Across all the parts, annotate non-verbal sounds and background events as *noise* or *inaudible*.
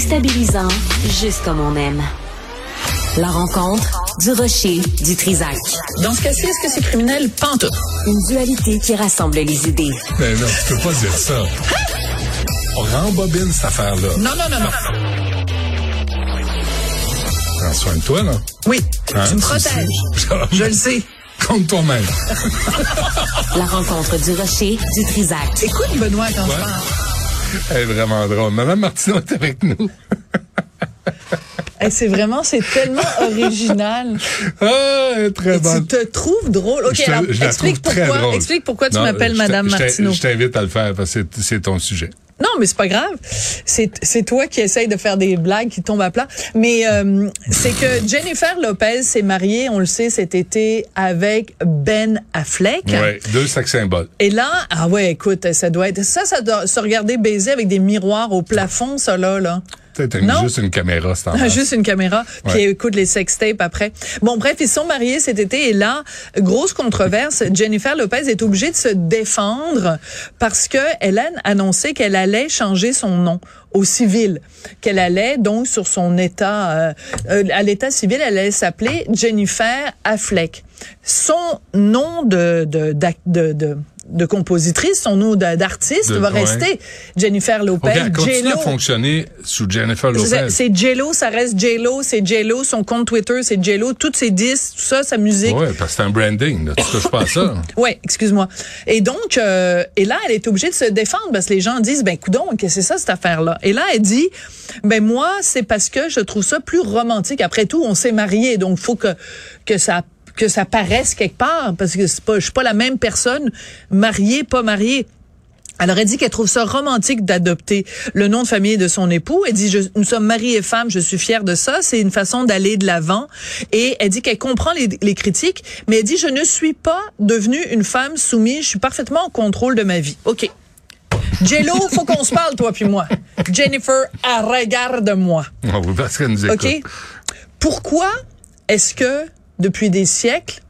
Déstabilisant, juste comme on aime. La rencontre du rocher du Trisac. Dans ce cas-ci, est-ce que c'est criminel? Pantoute. Une dualité qui rassemble les idées. Mais non, tu peux pas dire ça. On rembobine cette affaire-là. Non, non, non, non. Prends soin de toi, là. Oui, Hein, tu me protèges. Je le sais. Compte toi-même. La rencontre du rocher du Trisac. Écoute, Benoît, quand je Ouais. parle. *laughs* Elle est vraiment drôle. Madame Martineau est avec nous. *laughs* Hey, c'est vraiment, c'est tellement original. Ah, très bonne. tu te trouves drôle. OK, Je alors, je la explique pourquoi, drôle. explique pourquoi tu m'appelles Madame Martineau. Je t'invite à le faire parce que c'est ton sujet. Non, mais c'est pas grave. C'est c'est toi qui essaye de faire des blagues qui tombent à plat. Mais euh, c'est que Jennifer Lopez s'est mariée, on le sait, cet été avec Ben Affleck. Ouais, deux sacs symboles. Et là, ah ouais, écoute, ça doit être ça, ça doit se regarder baiser avec des miroirs au plafond, ça là, là. Peut-être juste une caméra, c'est en Ah. Juste une caméra, puis Ouais. écoute les sextapes après. Bon, bref, ils sont mariés cet été et là, grosse controverse. Jennifer Lopez est obligée de se défendre parce que elle a annoncé qu'elle allait changer son nom au civil, qu'elle allait donc sur son état, euh, euh, à l'état civil, elle allait s'appeler Jennifer Affleck. Son nom de de de, de, de compositrice, son nom d'a- d'artiste va ouais. rester Jennifer Lopez. OK, elle continue à fonctionner sous Jennifer Lopez. C'est J-Lo, ça reste J-Lo, c'est J-Lo, son compte Twitter, c'est J-Lo, toutes ses disques, tout ça, sa musique. Oui, parce que c'est un branding. Là. Tu touches pas à ça. *laughs* Ouais, excuse-moi. Et donc, euh, et là, elle est obligée de se défendre parce que les gens disent, ben coudon, qu'est-ce que c'est ça cette affaire-là Et là, elle dit, ben moi, c'est parce que je trouve ça plus romantique. Après tout, on s'est mariés, donc faut que que ça que ça paraisse quelque part parce que c'est pas, je suis pas la même personne mariée, pas mariée. Alors, elle dit qu'elle trouve ça romantique d'adopter le nom de famille de son époux. Elle dit, je, nous sommes mari et femme, je suis fière de ça. C'est une façon d'aller de l'avant. Et elle dit qu'elle comprend les, les critiques, mais elle dit, je ne suis pas devenue une femme soumise. Je suis parfaitement en contrôle de ma vie. OK. Jello, faut qu'on se parle, toi puis moi. Jennifer, regarde-moi. Oui, parce qu'elle nous écoute. OK? Pourquoi est-ce que, depuis des siècles,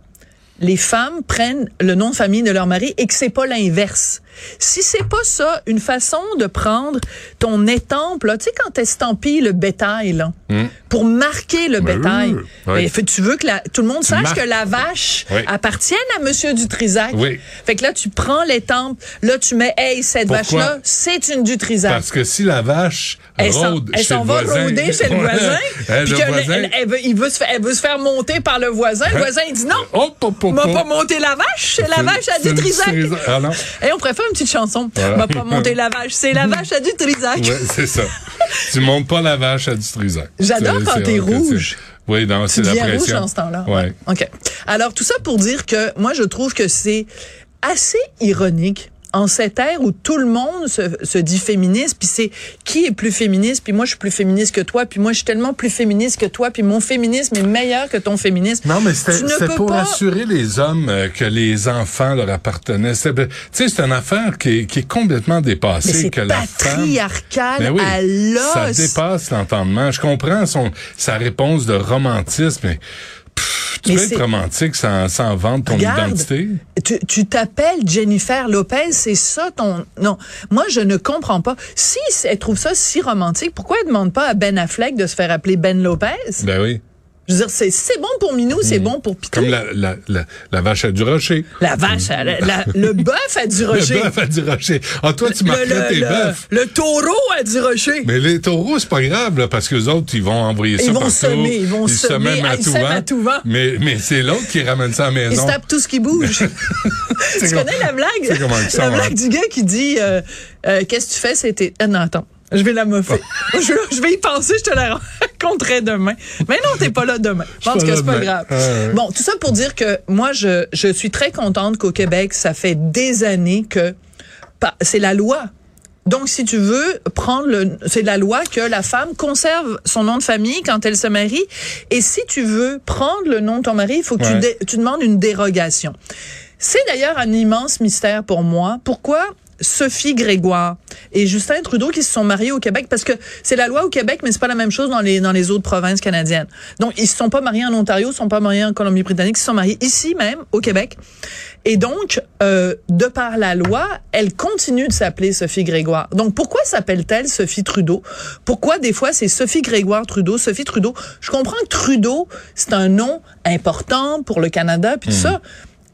les femmes prennent le nom de famille de leur mari et que c'est pas l'inverse? Si c'est pas ça, une façon de prendre ton étampe, là, tu sais, quand t'estampilles le bétail, là, pour marquer le Hmm. Bétail, oui, oui. fait- tu veux que la- tout le monde sache que la vache Oui. appartienne à Monsieur Dutrisac. Fait que là, tu prends l'étampe, là, tu mets, hey, cette vache-là, c'est une Dutrisac. Parce que si la vache Elle s'en, rôde elle chez s'en le va voisin, rôder chez le voisin. Hein, puis le que voisin, elle, elle veut, il veut se faire, elle veut se faire monter par le voisin. Le voisin, il dit non. Hop, hop, hop, m'a pas monté la vache, c'est la vache à c'est du une Trisac. Trisac. Ah. Et on préfère une petite chanson. Voilà. M'a pas monté la vache, c'est la vache à du Trisac. Ouais, c'est ça. tu montes pas la vache à du Trisac. J'adore quand t'es rouge. Oui, non, c'est Tu la deviens rouge pression. en ce temps-là. Ouais. OK. Alors, tout ça pour dire que moi, je trouve que c'est assez ironique en cette ère où tout le monde se, se dit féministe, puis c'est qui est plus féministe, puis moi je suis plus féministe que toi, puis moi je suis tellement plus féministe que toi, puis mon féminisme est meilleur que ton féminisme. Non, mais c'était pour pas- assurer les hommes euh, que les enfants leur appartenaient. C'était- Tu sais, c'est une affaire qui est, qui est complètement dépassée. Mais c'est que la femme... patriarcal Ben oui, à ça l'os. dépasse l'entendement. Je comprends son, sa réponse de romantisme, mais tu Mais peux être romantique sans, sans vendre ton Regarde, identité? Tu, tu t'appelles Jennifer Lopez, c'est ça ton non. Moi je ne comprends pas. Si elle trouve ça si romantique, pourquoi elle demande pas à Ben Affleck de se faire appeler Ben Lopez? Ben oui. Je veux dire c'est c'est bon pour Minou, c'est bon pour Pitou. Mm. Comme la, la, la, la vache à du rocher. La vache, la- la- le bœuf a du *laughs* rocher. Le bœuf à du rocher. Ah, toi, tu marquerais tes bœufs. le taureau a du rocher. Mais les taureaux, c'est pas grave, là, parce que les autres, ils vont envoyer ça Ils vont partout. semer, ils vont se semer. Ah, ils sèment à tout vent. Mais, mais c'est l'autre qui ramène ça à la maison. se tape tout ce qui bouge. *laughs* tu comme- connais la blague? c'est comment ils sont, la hein? blague du gars qui dit euh, euh, Qu'est-ce que tu fais? C'était. Ah non, attends. Je vais la moffer. *laughs* je, je vais y penser, je te la raconterai demain. Mais non, t'es pas là demain. Je pense que c'est pas grave. Ah. Bon, tout ça pour dire que moi, je, je suis très contente qu'au Québec, ça fait des années que c'est la loi. Donc, si tu veux prendre le, c'est la loi que la femme conserve son nom de famille quand elle se marie. Et si tu veux prendre le nom de ton mari, il faut que tu, Ouais. dé- tu demandes une dérogation. C'est d'ailleurs un immense mystère pour moi. Pourquoi Sophie Grégoire et Justin Trudeau qui se sont mariés au Québec parce que c'est la loi au Québec, mais c'est pas la même chose dans les dans les autres provinces canadiennes. Donc ils se sont pas mariés en Ontario, ils se sont pas mariés en Colombie-Britannique, ils se sont mariés ici même au Québec. Et donc, euh, de par la loi, elle continue de s'appeler Sophie Grégoire. Donc, pourquoi s'appelle-t-elle Sophie Trudeau? Pourquoi des fois c'est Sophie Grégoire Trudeau, Sophie Trudeau? Je comprends que Trudeau, c'est un nom important pour le Canada, puis tout ça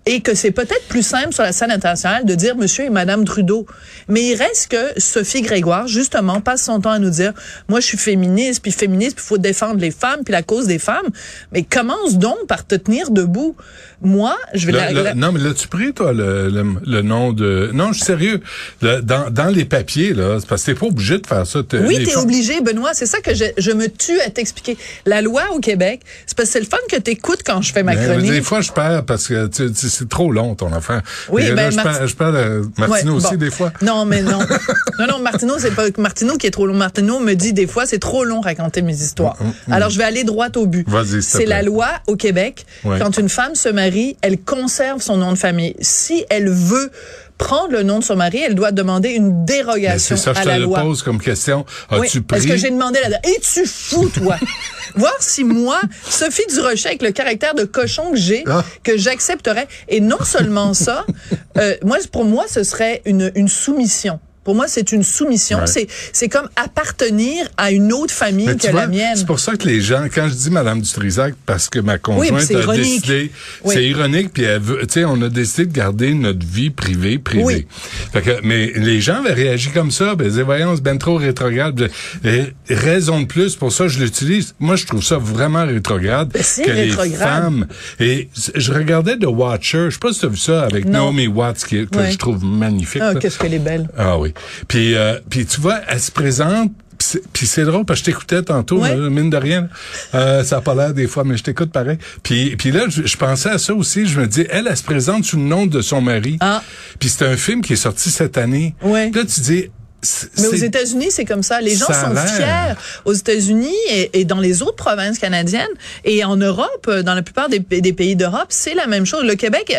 et que c'est peut-être plus simple sur la scène internationale de dire Monsieur et Madame Trudeau. Mais il reste que Sophie Grégoire, justement, passe son temps à nous dire, moi, je suis féministe, puis féministe, puis il faut défendre les femmes, puis la cause des femmes. Mais commence donc par te tenir debout. Moi, je vais... la, non, mais l'as-tu pris, toi, le, le, nom de... Non, je suis sérieux. dans, dans les papiers, là, parce que t'es pas obligé de faire ça. Oui, t'es obligé, Benoît. C'est ça que je, je me tue à t'expliquer. La loi au Québec, c'est parce que c'est le fun que t'écoutes quand je fais ma chronique. des fois, je perds parce que tu, c'est trop long ton affaire. Oui, ben, je, parle, je parle de Martineau aussi des fois. Non, mais non. *laughs* non, non, Martineau, c'est pas Martineau qui est trop long. Martineau me dit des fois, c'est trop long raconter mes histoires. Mm, mm, mm. Alors, je vais aller droit au but. Vas-y, C'est la loi au Québec. Quand une femme se marie, elle conserve son nom de famille. Si elle veut prendre le nom de son mari, elle doit demander une dérogation ça, à la loi. je te pose comme question. As-tu pris... Est-ce que j'ai demandé la Es-tu fou, toi? *laughs* Voir si moi, Sophie Durocher, avec le caractère de cochon que j'ai, ah. que j'accepterais. Et non seulement ça, euh, moi, pour moi, ce serait une, une soumission. Pour moi, c'est une soumission. C'est c'est comme appartenir à une autre famille que la mienne. C'est pour ça que les gens, quand je dis Madame Dutrisac, parce que ma conjointe a décidé, c'est ironique, puis elle veut, tu sais, on a décidé de garder notre vie privée, privée. Fait que, mais les gens avaient réagi comme ça, ben, ils voyons, c'est ben trop rétrograde. Raison de plus, pour ça, je l'utilise. Moi, je trouve ça vraiment rétrograde. Ben, que les femmes. Et je regardais The Watcher, je sais pas si tu as vu ça avec Naomi Watts, qui, que je trouve magnifique. Ah, qu'est-ce qu'elle est belle. Ah oui. Puis, euh, puis tu vois, elle se présente puis c'est drôle parce que je t'écoutais tantôt, mine de rien. Euh, ça a pas l'air des fois, mais je t'écoute pareil. Puis, puis là, je, pensais à ça aussi. Je me dis, elle, elle se présente sous le nom de son mari. Ah. Puis c'est un film qui est sorti cette année. Ouais. là, tu dis, mais aux États-Unis, c'est comme ça. Les gens sont fiers. Aux États-Unis et, dans les autres provinces canadiennes et en Europe, dans la plupart des, pays d'Europe, c'est la même chose. Le Québec,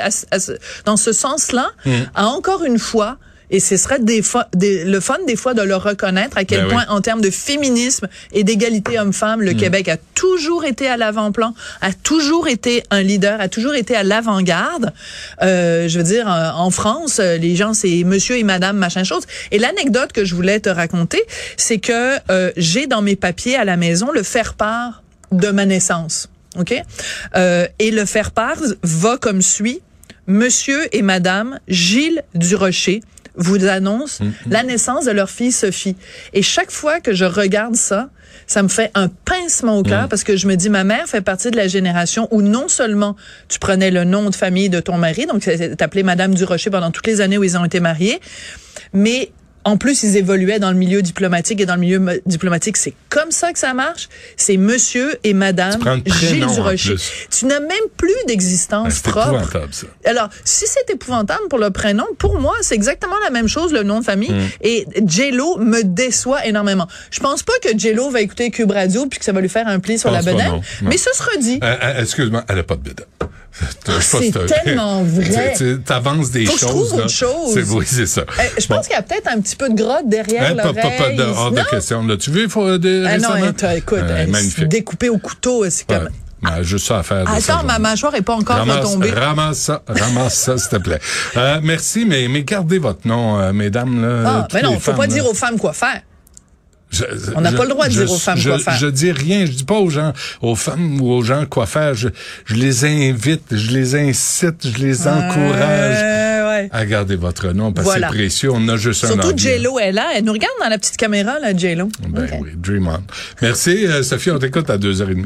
dans ce sens-là, hmm. a encore une fois et ce serait des, le fun des fois de le reconnaître à quel ben point, en termes de féminisme et d'égalité homme-femme, le mm. Québec a toujours été à l'avant-plan, a toujours été un leader, a toujours été à l'avant-garde. Euh, je veux dire, en France, les gens, c'est monsieur et madame, machin chose. Et l'anecdote que je voulais te raconter, c'est que euh, j'ai dans mes papiers à la maison le faire-part de ma naissance. OK? Euh, et le faire-part va comme suit. Monsieur et Madame Gilles Durocher, vous annonce mm-hmm. la naissance de leur fille Sophie. Et chaque fois que je regarde ça, ça me fait un pincement au cœur mm. parce que je me dis, ma mère fait partie de la génération où non seulement tu prenais le nom de famille de ton mari, donc appelé Madame Durocher pendant toutes les années où ils ont été mariés, mais en plus, ils évoluaient dans le milieu diplomatique et dans le milieu diplomatique, c'est comme ça que ça marche. C'est monsieur et madame Gilles Durocher. Tu n'as même plus d'existence ben, propre. Ça. Alors, si c'est épouvantable pour le prénom, pour moi, c'est exactement la même chose, le nom de famille. Mm. Et J-Lo me déçoit énormément. Je pense pas que J-Lo va écouter Cube Radio puis que ça va lui faire un pli sur la bedaine. Mais ce sera dit. Euh, euh, excuse-moi, elle a pas de bedaine. *laughs* c'est tellement *laughs* vrai. Tu avances des Faut choses. Que je trouve chose. C'est oui, c'est ça. Euh, je pense qu'il y a peut-être un petit peu de grotte derrière hein, l'oreille. Pas, de, hors de question. Là. Tu veux, faut de, ah non, écoute, euh, magnifique. découpé au couteau, c'est comme. Juste ça à faire. Attends, ma mâchoire est pas encore ramasse, retombée. Ramasse ça, ramasse ça, s'il te plaît. Euh, merci, mais, mais gardez votre nom, euh, mesdames. Là, ah, mais non, faut pas dire aux femmes quoi faire on n'a pas le droit de dire aux femmes quoi faire. Je dis rien, je dis pas aux gens, aux femmes ou aux gens quoi faire. Je, les invite, je les incite, je les encourage à garder votre nom parce que c'est précieux. On a juste Surtout un Surtout J-Lo est là. Elle nous regarde dans la petite caméra, là, J-Lo. Ben oui, dream on. Merci, euh, Sophie. On t'écoute à 2h30.